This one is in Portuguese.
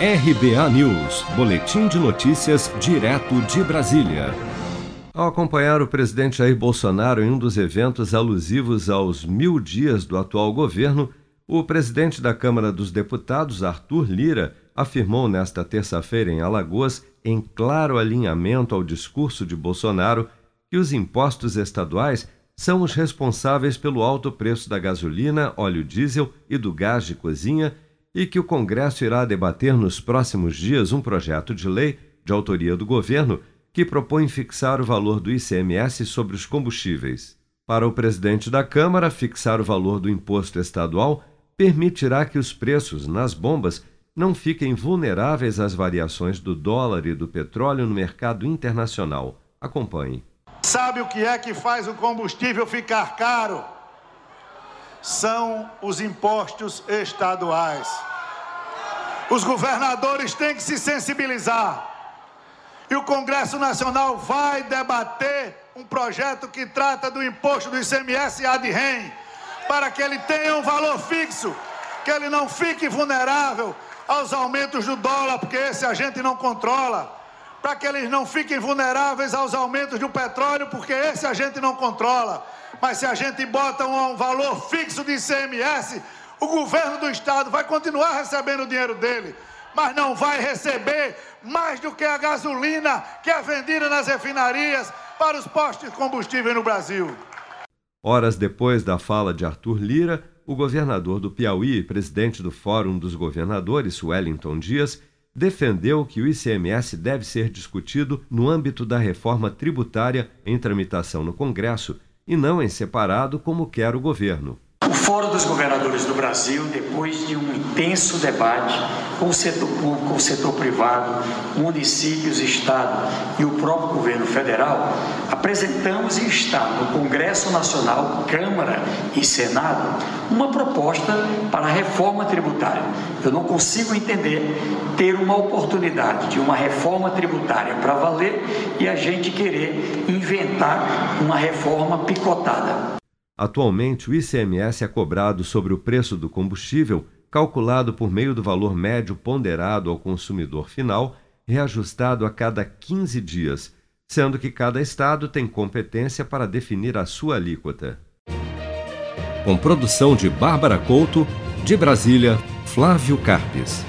RBA News, Boletim de Notícias, direto de Brasília. Ao acompanhar o presidente Jair Bolsonaro em um dos eventos alusivos aos mil dias do atual governo, o presidente da Câmara dos Deputados, Arthur Lira, afirmou nesta terça-feira em Alagoas, em claro alinhamento ao discurso de Bolsonaro, que os impostos estaduais são os responsáveis pelo alto preço da gasolina, óleo diesel e do gás de cozinha e que o Congresso irá debater nos próximos dias um projeto de lei de autoria do governo que propõe fixar o valor do ICMS sobre os combustíveis. Para o presidente da Câmara, fixar o valor do imposto estadual permitirá que os preços nas bombas não fiquem vulneráveis às variações do dólar e do petróleo no mercado internacional. Acompanhe. Sabe o que é que faz o combustível ficar caro? São os impostos estaduais. Os governadores têm que se sensibilizar. E o Congresso Nacional vai debater um projeto que trata do imposto do ICMS e ADREM, para que ele tenha um valor fixo, que ele não fique vulnerável aos aumentos do dólar, porque esse a gente não controla, para que eles não fiquem vulneráveis aos aumentos do petróleo, porque esse a gente não controla. Mas se a gente bota um valor fixo de ICMS, o governo do estado vai continuar recebendo o dinheiro dele, mas não vai receber mais do que a gasolina que é vendida nas refinarias para os postos de combustível no Brasil. Horas depois da fala de Arthur Lira, o governador do Piauí presidente do Fórum dos Governadores, Wellington Dias, defendeu que o ICMS deve ser discutido no âmbito da reforma tributária em tramitação no Congresso e não em separado como quer o governo. Fórum dos Governadores do Brasil, depois de um intenso debate com o setor público, com o setor privado, municípios, Estado e o próprio governo federal, apresentamos e está no Congresso Nacional, Câmara e Senado, uma proposta para a reforma tributária. Eu não consigo entender ter uma oportunidade de uma reforma tributária para valer e a gente querer inventar uma reforma picotada. Atualmente, o ICMS é cobrado sobre o preço do combustível, calculado por meio do valor médio ponderado ao consumidor final, reajustado a cada 15 dias, sendo que cada estado tem competência para definir a sua alíquota. Com produção de Bárbara Couto, de Brasília, Flávio Carpes.